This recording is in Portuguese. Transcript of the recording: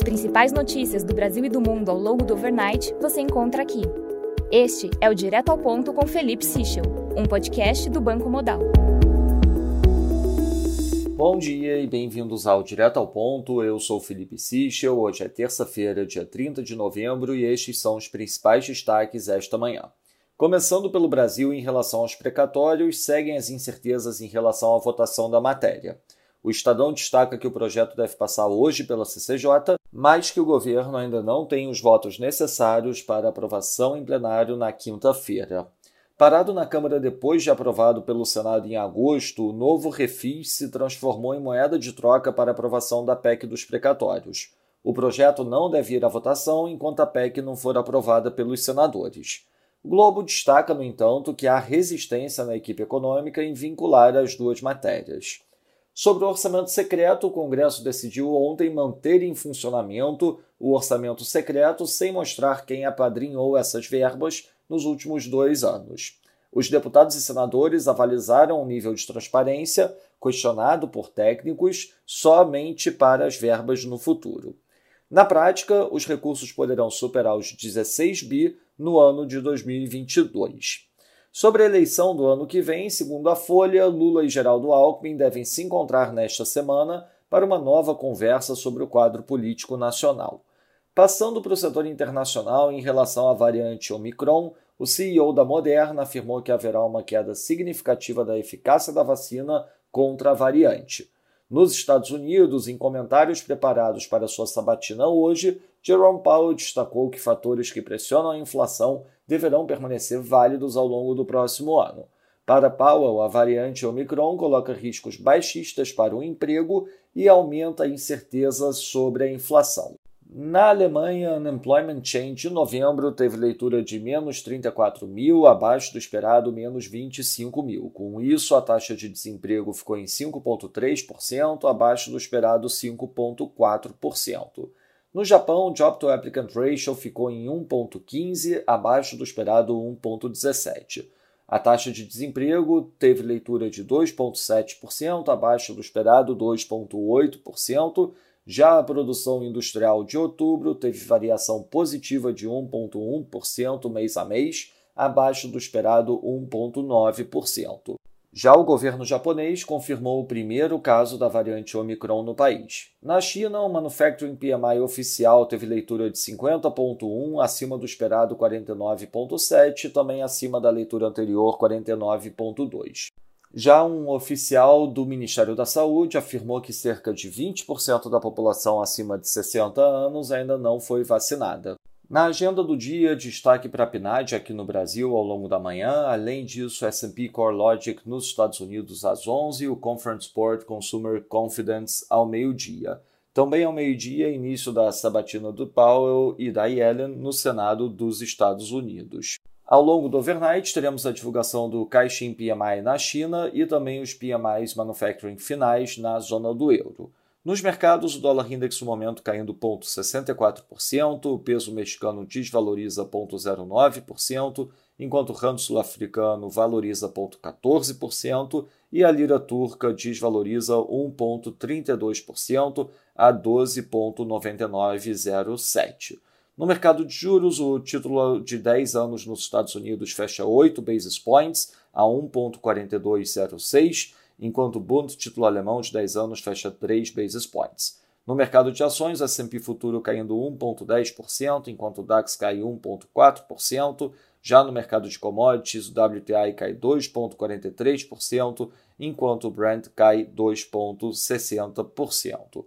As principais notícias do Brasil e do mundo ao longo do overnight você encontra aqui. Este é o Direto ao Ponto com Felipe Sichel, um podcast do Banco Modal. Bom dia e bem-vindos ao Direto ao Ponto. Eu sou Felipe Sichel. Hoje é terça-feira, dia 30 de novembro, e estes são os principais destaques esta manhã. Começando pelo Brasil, em relação aos precatórios, seguem as incertezas em relação à votação da matéria. O Estadão destaca que o projeto deve passar hoje pela CCJ, mas que o governo ainda não tem os votos necessários para aprovação em plenário na quinta-feira. Parado na Câmara depois de aprovado pelo Senado em agosto, o novo refis se transformou em moeda de troca para aprovação da PEC dos precatórios. O projeto não deve ir à votação enquanto a PEC não for aprovada pelos senadores. O Globo destaca, no entanto, que há resistência na equipe econômica em vincular as duas matérias. Sobre o orçamento secreto, o Congresso decidiu ontem manter em funcionamento o orçamento secreto sem mostrar quem apadrinhou essas verbas nos últimos dois anos. Os deputados e senadores avalizaram o nível de transparência, questionado por técnicos, somente para as verbas no futuro. Na prática, os recursos poderão superar os 16 bi no ano de 2022. Sobre a eleição do ano que vem, segundo a Folha, Lula e Geraldo Alckmin devem se encontrar nesta semana para uma nova conversa sobre o quadro político nacional. Passando para o setor internacional, em relação à variante Omicron, o CEO da Moderna afirmou que haverá uma queda significativa da eficácia da vacina contra a variante. Nos Estados Unidos, em comentários preparados para sua sabatina hoje, Jerome Powell destacou que fatores que pressionam a inflação deverão permanecer válidos ao longo do próximo ano. Para Powell, a variante Omicron coloca riscos baixistas para o emprego e aumenta a incerteza sobre a inflação. Na Alemanha, Unemployment Change de novembro teve leitura de menos 34 mil, abaixo do esperado menos 25 mil. Com isso, a taxa de desemprego ficou em 5,3%, abaixo do esperado 5,4%. No Japão, o Job to Applicant Ratio ficou em 1,15, abaixo do esperado 1,17. A taxa de desemprego teve leitura de 2,7%, abaixo do esperado 2,8%. Já a produção industrial de outubro teve variação positiva de 1,1% mês a mês, abaixo do esperado 1,9%. Já o governo japonês confirmou o primeiro caso da variante Omicron no país. Na China, o Manufacturing PMI oficial teve leitura de 50,1, acima do esperado 49,7, também acima da leitura anterior 49,2. Já um oficial do Ministério da Saúde afirmou que cerca de 20% da população acima de 60 anos ainda não foi vacinada. Na agenda do dia, destaque para a PNAD aqui no Brasil ao longo da manhã. Além disso, S&P Core Logic nos Estados Unidos às 11 e o Conference Board Consumer Confidence ao meio-dia. Também ao meio-dia, início da sabatina do Powell e da Yellen no Senado dos Estados Unidos. Ao longo do overnight, teremos a divulgação do Caixin PMI na China e também os PMIs Manufacturing finais na zona do euro. Nos mercados, o dólar index no momento caindo 0,64%, o peso mexicano desvaloriza 0,09%, enquanto o rand sul-africano valoriza 0,14% e a lira turca desvaloriza 1,32% a 12,9907. No mercado de juros, o título de 10 anos nos Estados Unidos fecha 8 basis points a 1,4206, enquanto o Bund título alemão de 10 anos fecha 3 basis points. No mercado de ações, o S&P futuro caindo 1,10%, enquanto o DAX cai 1,4%. Já no mercado de commodities, o WTI cai 2,43%, enquanto o Brent cai 2,60%.